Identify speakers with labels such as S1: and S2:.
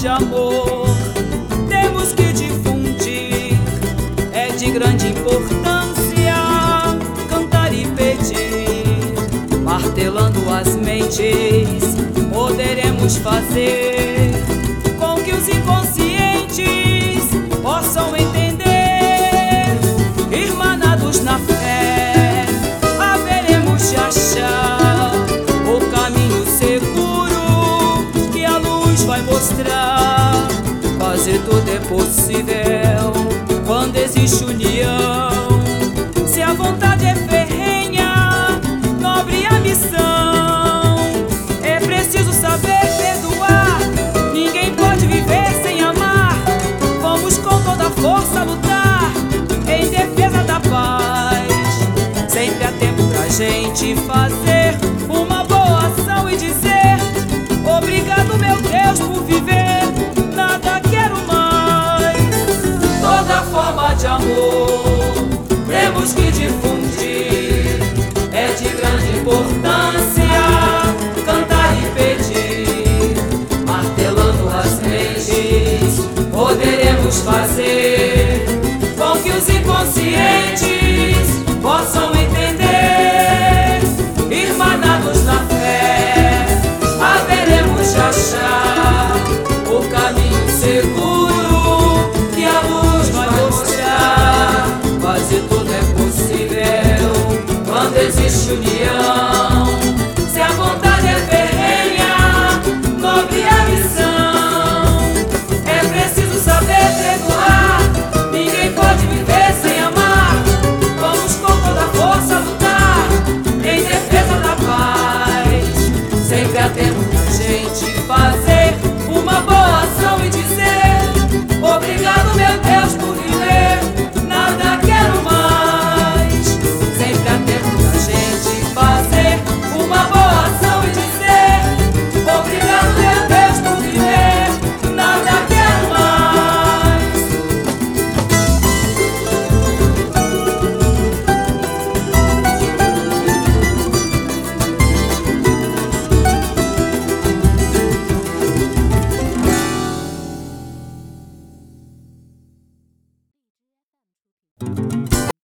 S1: de amor temos que difundir. É de grande importância cantar e pedir, martelando as mentes, poderemos fazer. Deus vai mostrar. Fazer tudo é possível quando existe união. fazer com que os inconscientes possam entender. Irmanados na fé, haveremos de achar o caminho seguro que a luz vai mostrar. Quase tudo é possível quando existe união.